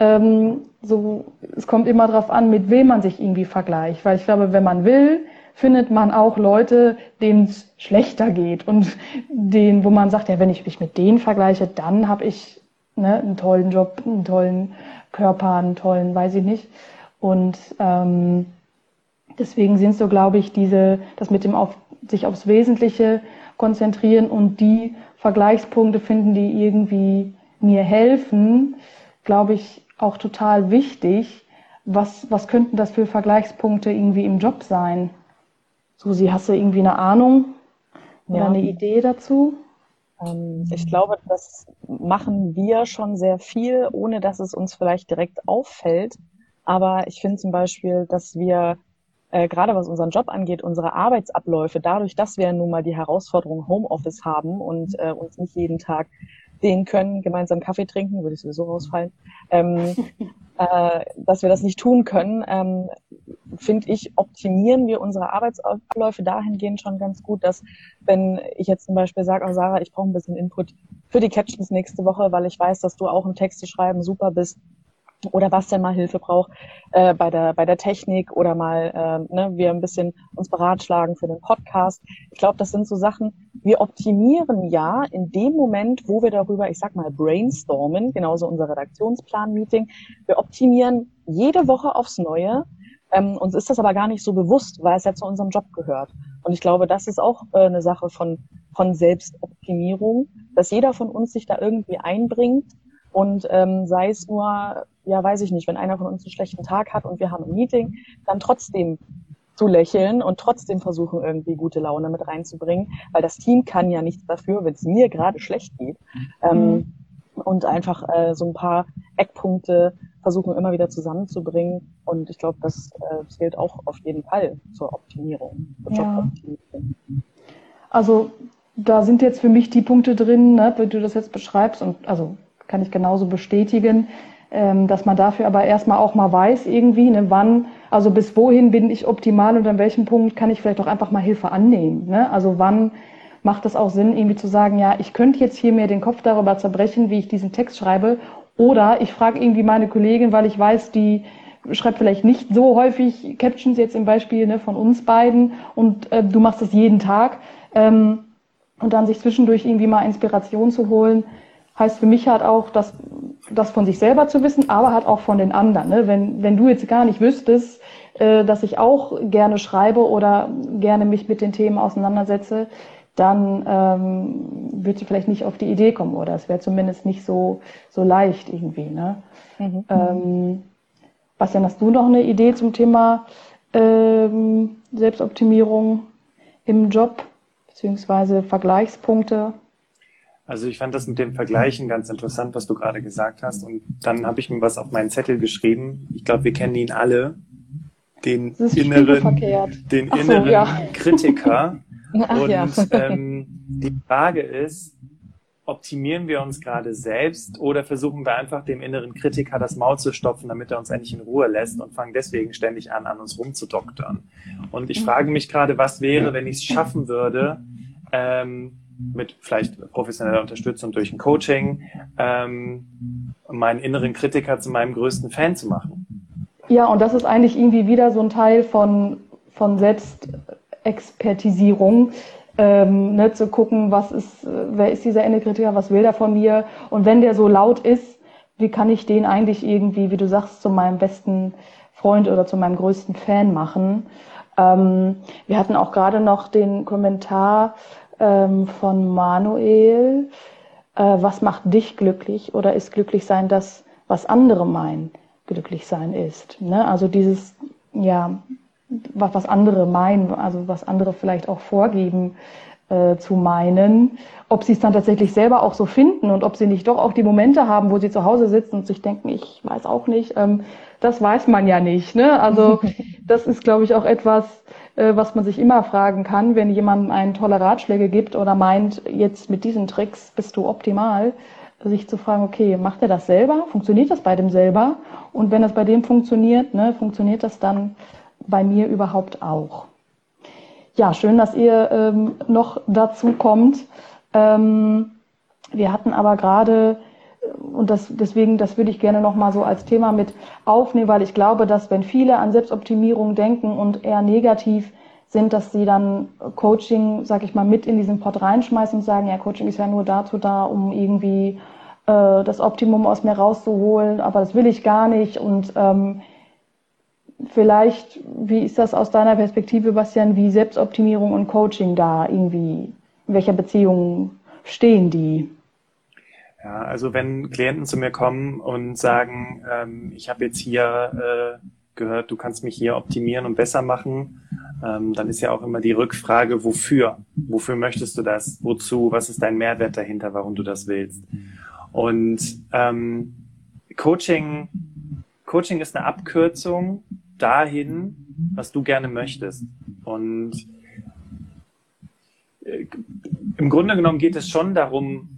ähm, so, es kommt immer darauf an, mit wem man sich irgendwie vergleicht. Weil ich glaube, wenn man will, findet man auch Leute, denen es schlechter geht und den, wo man sagt, ja, wenn ich mich mit denen vergleiche, dann habe ich ne, einen tollen Job, einen tollen Körper, einen tollen, weiß ich nicht. Und ähm, deswegen sind so, glaube ich, diese, das mit dem auf, sich aufs Wesentliche konzentrieren und die Vergleichspunkte finden, die irgendwie mir helfen, glaube ich, auch total wichtig. Was, was könnten das für Vergleichspunkte irgendwie im Job sein? Susi, hast du irgendwie eine Ahnung oder ja. eine Idee dazu? Ähm, ich glaube, das machen wir schon sehr viel, ohne dass es uns vielleicht direkt auffällt. Aber ich finde zum Beispiel, dass wir äh, gerade was unseren Job angeht, unsere Arbeitsabläufe, dadurch, dass wir nun mal die Herausforderung Homeoffice haben und äh, uns nicht jeden Tag sehen können, gemeinsam Kaffee trinken, würde ich sowieso rausfallen, ähm, [LAUGHS] äh, dass wir das nicht tun können, ähm, finde ich, optimieren wir unsere Arbeitsabläufe dahingehend schon ganz gut, dass wenn ich jetzt zum Beispiel sage, oh Sarah, ich brauche ein bisschen Input für die Captions nächste Woche, weil ich weiß, dass du auch im Text zu schreiben super bist, oder was denn mal Hilfe braucht äh, bei der bei der Technik oder mal äh, ne, wir ein bisschen uns beratschlagen für den Podcast. Ich glaube, das sind so Sachen. Wir optimieren ja in dem Moment, wo wir darüber, ich sag mal, brainstormen, genauso unser Redaktionsplan-Meeting. Wir optimieren jede Woche aufs Neue. Ähm, uns ist das aber gar nicht so bewusst, weil es ja zu unserem Job gehört. Und ich glaube, das ist auch äh, eine Sache von von Selbstoptimierung, dass jeder von uns sich da irgendwie einbringt und ähm, sei es nur, ja, weiß ich nicht, wenn einer von uns einen schlechten Tag hat und wir haben ein Meeting, dann trotzdem zu lächeln und trotzdem versuchen, irgendwie gute Laune mit reinzubringen, weil das Team kann ja nichts dafür, wenn es mir gerade schlecht geht. Ähm, mhm. Ähm, und einfach äh, so ein paar Eckpunkte versuchen immer wieder zusammenzubringen. Und ich glaube, das äh, zählt auch auf jeden Fall zur Optimierung, zur ja. Joboptimierung. Also da sind jetzt für mich die Punkte drin, ne, wie du das jetzt beschreibst, und also kann ich genauso bestätigen, ähm, dass man dafür aber erstmal auch mal weiß, irgendwie, ne, wann, also bis wohin bin ich optimal und an welchem Punkt kann ich vielleicht auch einfach mal Hilfe annehmen. Ne? Also wann macht es auch Sinn, irgendwie zu sagen, ja, ich könnte jetzt hier mir den Kopf darüber zerbrechen, wie ich diesen Text schreibe, oder ich frage irgendwie meine Kollegin, weil ich weiß, die schreibt vielleicht nicht so häufig Captions jetzt im Beispiel ne, von uns beiden und äh, du machst es jeden Tag. Ähm, und dann sich zwischendurch irgendwie mal Inspiration zu holen, heißt für mich halt auch, dass das von sich selber zu wissen, aber halt auch von den anderen. Ne? Wenn, wenn du jetzt gar nicht wüsstest, äh, dass ich auch gerne schreibe oder gerne mich mit den Themen auseinandersetze, dann ähm, würde sie vielleicht nicht auf die Idee kommen oder es wäre zumindest nicht so, so leicht irgendwie. Ne? Mhm. Ähm, Bastian, hast du noch eine Idee zum Thema ähm, Selbstoptimierung im Job beziehungsweise Vergleichspunkte? Also ich fand das mit dem Vergleichen ganz interessant, was du gerade gesagt hast. Und dann habe ich mir was auf meinen Zettel geschrieben. Ich glaube, wir kennen ihn alle. Den inneren, den so, inneren ja. Kritiker. [LAUGHS] Ach, und ja. ähm, die Frage ist, optimieren wir uns gerade selbst oder versuchen wir einfach dem inneren Kritiker das Maul zu stopfen, damit er uns endlich in Ruhe lässt und fangen deswegen ständig an, an uns rumzudoktern. Und ich frage mich gerade, was wäre, wenn ich es schaffen würde, ähm, mit vielleicht professioneller Unterstützung durch ein Coaching, ähm, meinen inneren Kritiker zu meinem größten Fan zu machen. Ja, und das ist eigentlich irgendwie wieder so ein Teil von, von Selbstexpertisierung, ähm, ne, zu gucken, was ist, wer ist dieser innere Kritiker, was will der von mir? Und wenn der so laut ist, wie kann ich den eigentlich irgendwie, wie du sagst, zu meinem besten Freund oder zu meinem größten Fan machen? Ähm, wir hatten auch gerade noch den Kommentar, ähm, von Manuel. Äh, was macht dich glücklich oder ist glücklich sein das, was andere meinen, glücklich sein ist? Ne? Also dieses, ja, was, was andere meinen, also was andere vielleicht auch vorgeben äh, zu meinen, ob sie es dann tatsächlich selber auch so finden und ob sie nicht doch auch die Momente haben, wo sie zu Hause sitzen und sich denken, ich weiß auch nicht, ähm, das weiß man ja nicht. Ne? Also [LAUGHS] das ist, glaube ich, auch etwas, äh, was man sich immer fragen kann, wenn jemand einen tolle Ratschläge gibt oder meint, jetzt mit diesen Tricks bist du optimal, sich zu fragen, okay, macht er das selber? Funktioniert das bei dem selber? Und wenn das bei dem funktioniert, ne, funktioniert das dann bei mir überhaupt auch? Ja, schön, dass ihr ähm, noch dazu kommt. Ähm, wir hatten aber gerade und das, deswegen, das würde ich gerne nochmal so als Thema mit aufnehmen, weil ich glaube, dass wenn viele an Selbstoptimierung denken und eher negativ sind, dass sie dann Coaching, sag ich mal, mit in diesen Pot reinschmeißen und sagen, ja, Coaching ist ja nur dazu da, um irgendwie äh, das Optimum aus mir rauszuholen, aber das will ich gar nicht. Und ähm, vielleicht, wie ist das aus deiner Perspektive, Bastian, wie Selbstoptimierung und Coaching da irgendwie, in welcher Beziehung stehen die? Ja, also wenn Klienten zu mir kommen und sagen, ähm, ich habe jetzt hier äh, gehört, du kannst mich hier optimieren und besser machen, ähm, dann ist ja auch immer die Rückfrage, wofür? Wofür möchtest du das? Wozu? Was ist dein Mehrwert dahinter, warum du das willst? Und ähm, Coaching, Coaching ist eine Abkürzung dahin, was du gerne möchtest. Und äh, im Grunde genommen geht es schon darum,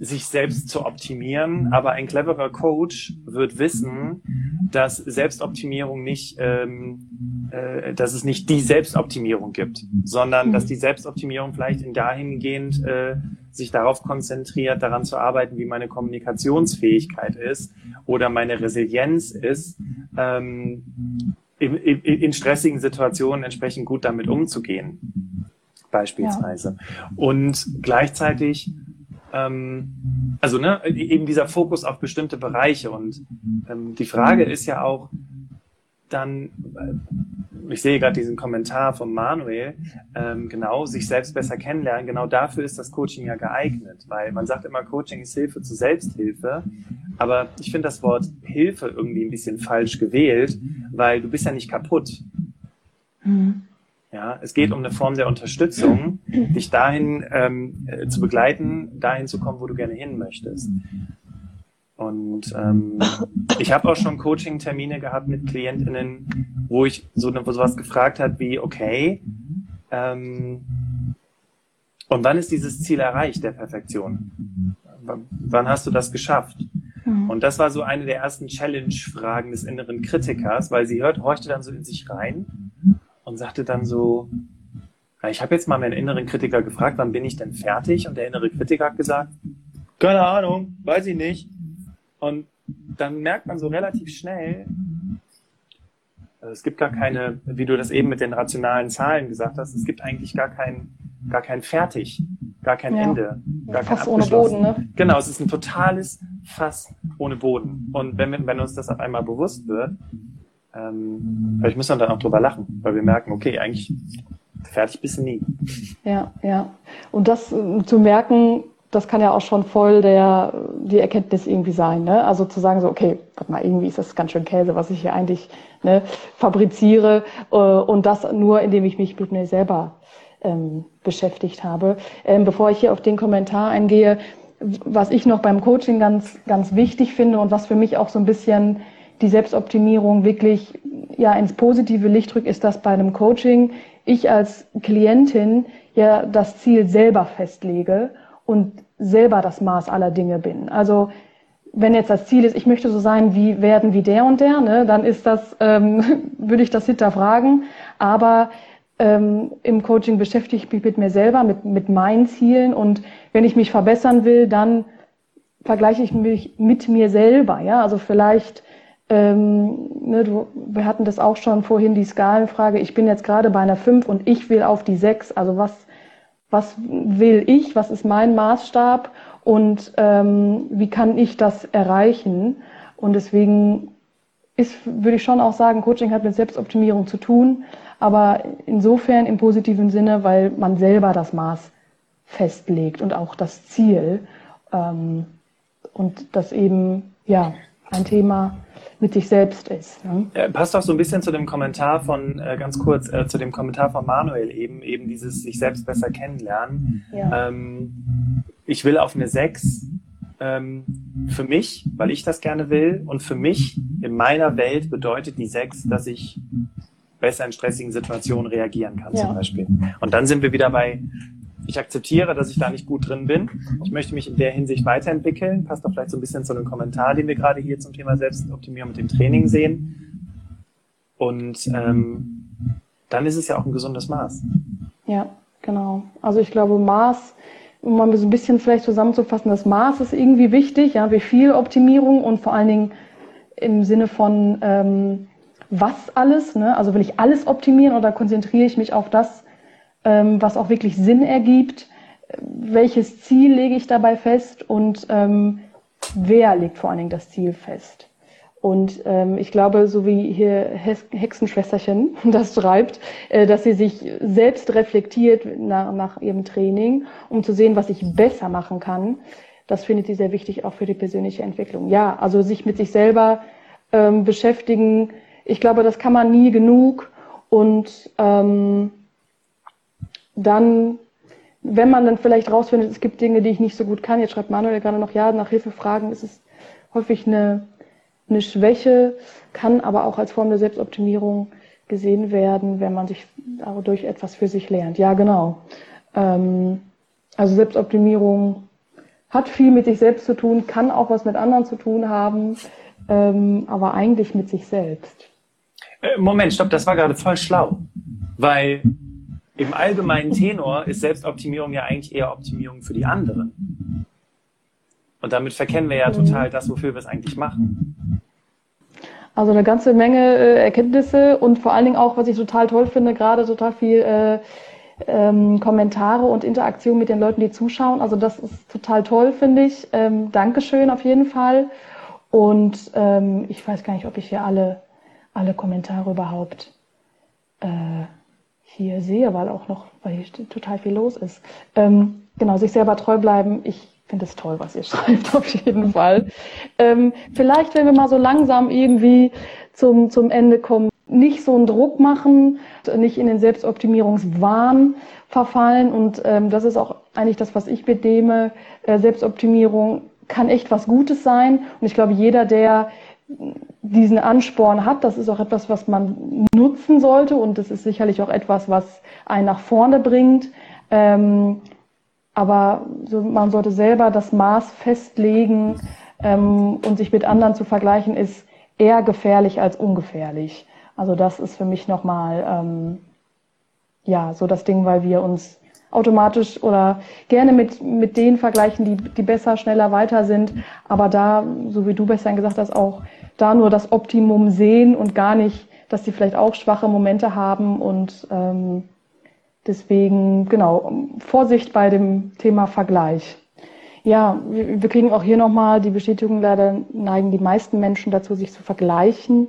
sich selbst zu optimieren, aber ein cleverer Coach wird wissen, dass Selbstoptimierung nicht, ähm, äh, dass es nicht die Selbstoptimierung gibt, sondern dass die Selbstoptimierung vielleicht in dahingehend äh, sich darauf konzentriert, daran zu arbeiten, wie meine Kommunikationsfähigkeit ist oder meine Resilienz ist, ähm, in, in, in stressigen Situationen entsprechend gut damit umzugehen, beispielsweise. Ja. Und gleichzeitig ähm, also ne, eben dieser Fokus auf bestimmte Bereiche. Und ähm, die Frage ist ja auch dann, äh, ich sehe gerade diesen Kommentar von Manuel, ähm, genau, sich selbst besser kennenlernen, genau dafür ist das Coaching ja geeignet, weil man sagt immer, Coaching ist Hilfe zur Selbsthilfe, aber ich finde das Wort Hilfe irgendwie ein bisschen falsch gewählt, weil du bist ja nicht kaputt. Mhm. Ja, es geht um eine Form der Unterstützung, dich dahin ähm, äh, zu begleiten, dahin zu kommen, wo du gerne hin möchtest. Und ähm, ich habe auch schon Coaching-Termine gehabt mit KlientInnen, wo ich so wo sowas gefragt hat wie, okay, ähm, und wann ist dieses Ziel erreicht, der Perfektion? W wann hast du das geschafft? Mhm. Und das war so eine der ersten Challenge-Fragen des inneren Kritikers, weil sie hört, horchte dann so in sich rein und sagte dann so, ich habe jetzt mal meinen inneren Kritiker gefragt, wann bin ich denn fertig? Und der innere Kritiker hat gesagt, keine Ahnung, weiß ich nicht. Und dann merkt man so relativ schnell, also es gibt gar keine, wie du das eben mit den rationalen Zahlen gesagt hast, es gibt eigentlich gar kein, gar kein Fertig, gar kein ja. Ende, gar kein Fass ohne Boden, ne? Genau, es ist ein totales Fass ohne Boden. Und wenn, wenn uns das auf einmal bewusst wird, ähm, vielleicht müssen wir dann auch drüber lachen, weil wir merken, okay, eigentlich fertig bist du nie. Ja, ja. Und das äh, zu merken, das kann ja auch schon voll der, die Erkenntnis irgendwie sein. Ne? Also zu sagen so, okay, warte mal, irgendwie ist das ganz schön Käse, was ich hier eigentlich ne, fabriziere. Äh, und das nur, indem ich mich mit mir selber ähm, beschäftigt habe. Ähm, bevor ich hier auf den Kommentar eingehe, was ich noch beim Coaching ganz, ganz wichtig finde und was für mich auch so ein bisschen die Selbstoptimierung wirklich ja ins positive Licht rückt, ist das bei einem Coaching ich als Klientin ja das Ziel selber festlege und selber das Maß aller Dinge bin. Also wenn jetzt das Ziel ist, ich möchte so sein wie werden wie der und der, ne, dann ist das, ähm, [LAUGHS] würde ich das hinterfragen. Aber ähm, im Coaching beschäftige ich mich mit mir selber, mit, mit meinen Zielen und wenn ich mich verbessern will, dann vergleiche ich mich mit mir selber. Ja, also vielleicht ähm, ne, du, wir hatten das auch schon vorhin, die Skalenfrage. Ich bin jetzt gerade bei einer 5 und ich will auf die 6. Also was, was will ich? Was ist mein Maßstab? Und ähm, wie kann ich das erreichen? Und deswegen ist, würde ich schon auch sagen, Coaching hat mit Selbstoptimierung zu tun, aber insofern im positiven Sinne, weil man selber das Maß festlegt und auch das Ziel. Ähm, und das eben, ja, ein Thema mit sich selbst ist. Ne? passt auch so ein bisschen zu dem Kommentar von, äh, ganz kurz, äh, zu dem Kommentar von Manuel eben, eben dieses sich selbst besser kennenlernen. Ja. Ähm, ich will auf eine 6 ähm, für mich, weil ich das gerne will und für mich in meiner Welt bedeutet die 6, dass ich besser in stressigen Situationen reagieren kann ja. zum Beispiel. Und dann sind wir wieder bei ich akzeptiere, dass ich da nicht gut drin bin. Ich möchte mich in der Hinsicht weiterentwickeln. Passt doch vielleicht so ein bisschen zu einem Kommentar, den wir gerade hier zum Thema Selbstoptimierung mit dem Training sehen. Und ähm, dann ist es ja auch ein gesundes Maß. Ja, genau. Also ich glaube, Maß, um mal so ein bisschen vielleicht zusammenzufassen, das Maß ist irgendwie wichtig, ja, wie viel Optimierung und vor allen Dingen im Sinne von ähm, was alles, ne? Also will ich alles optimieren oder konzentriere ich mich auf das, ähm, was auch wirklich Sinn ergibt. welches Ziel lege ich dabei fest und ähm, wer legt vor allen Dingen das Ziel fest. Und ähm, ich glaube, so wie hier Hexenschwesterchen [LAUGHS] das schreibt, äh, dass sie sich selbst reflektiert nach, nach ihrem Training, um zu sehen, was ich besser machen kann. Das findet sie sehr wichtig auch für die persönliche Entwicklung. Ja, also sich mit sich selber ähm, beschäftigen. Ich glaube, das kann man nie genug. Und ähm, dann, wenn man dann vielleicht rausfindet, es gibt Dinge, die ich nicht so gut kann, jetzt schreibt Manuel gerade noch, ja, nach Hilfe fragen, ist es häufig eine eine Schwäche, kann aber auch als Form der Selbstoptimierung gesehen werden, wenn man sich dadurch etwas für sich lernt. Ja, genau. Ähm, also Selbstoptimierung hat viel mit sich selbst zu tun, kann auch was mit anderen zu tun haben, ähm, aber eigentlich mit sich selbst. Äh, Moment, stopp, das war gerade voll schlau. Weil im allgemeinen Tenor ist Selbstoptimierung ja eigentlich eher Optimierung für die anderen. Und damit verkennen wir ja mhm. total das, wofür wir es eigentlich machen. Also eine ganze Menge äh, Erkenntnisse und vor allen Dingen auch, was ich total toll finde, gerade total viel äh, ähm, Kommentare und Interaktion mit den Leuten, die zuschauen. Also das ist total toll, finde ich. Ähm, Dankeschön auf jeden Fall. Und ähm, ich weiß gar nicht, ob ich hier alle, alle Kommentare überhaupt äh, hier sehe, weil auch noch, weil hier total viel los ist. Ähm, genau, sich selber treu bleiben. Ich finde es toll, was ihr [LAUGHS] schreibt, auf jeden Fall. Ähm, vielleicht, wenn wir mal so langsam irgendwie zum, zum Ende kommen, nicht so einen Druck machen, nicht in den Selbstoptimierungswahn verfallen. Und ähm, das ist auch eigentlich das, was ich bedehme. Äh, Selbstoptimierung kann echt was Gutes sein. Und ich glaube, jeder, der diesen Ansporn hat, das ist auch etwas, was man nutzen sollte. Und das ist sicherlich auch etwas, was einen nach vorne bringt. Ähm, aber so, man sollte selber das Maß festlegen ähm, und sich mit anderen zu vergleichen, ist eher gefährlich als ungefährlich. Also das ist für mich nochmal ähm, ja so das Ding, weil wir uns automatisch oder gerne mit, mit denen vergleichen, die, die besser, schneller, weiter sind. Aber da, so wie du besser gesagt hast, auch da nur das Optimum sehen und gar nicht, dass sie vielleicht auch schwache Momente haben und ähm, Deswegen, genau, Vorsicht bei dem Thema Vergleich. Ja, wir kriegen auch hier nochmal die Bestätigung, leider neigen die meisten Menschen dazu, sich zu vergleichen.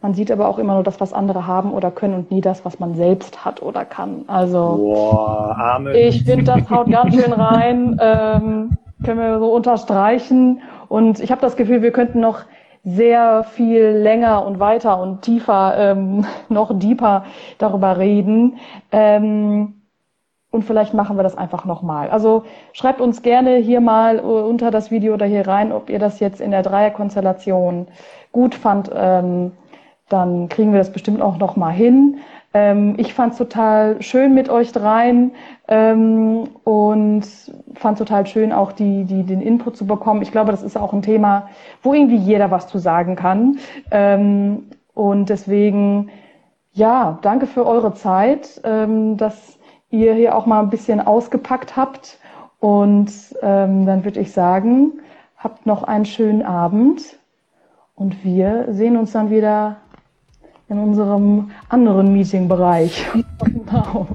Man sieht aber auch immer nur das, was andere haben oder können und nie das, was man selbst hat oder kann. Also Boah, Amen. ich finde, das haut ganz schön rein. [LAUGHS] Ähm, können wir so unterstreichen. Und ich habe das Gefühl, wir könnten noch sehr viel länger und weiter und tiefer, ähm, [LAUGHS] noch deeper darüber reden. Ähm, und vielleicht machen wir das einfach nochmal. Also schreibt uns gerne hier mal unter das Video oder hier rein, ob ihr das jetzt in der Dreierkonstellation gut fand. Ähm, dann kriegen wir das bestimmt auch nochmal hin. Ähm, ich fand es total schön mit euch dreien ähm, und fand total schön auch die, die, den Input zu bekommen. Ich glaube, das ist auch ein Thema, wo irgendwie jeder was zu sagen kann. Ähm, und deswegen, ja, danke für eure Zeit, ähm, dass ihr hier auch mal ein bisschen ausgepackt habt. Und ähm, dann würde ich sagen, habt noch einen schönen Abend und wir sehen uns dann wieder in unserem anderen Meetingbereich. [LAUGHS] genau.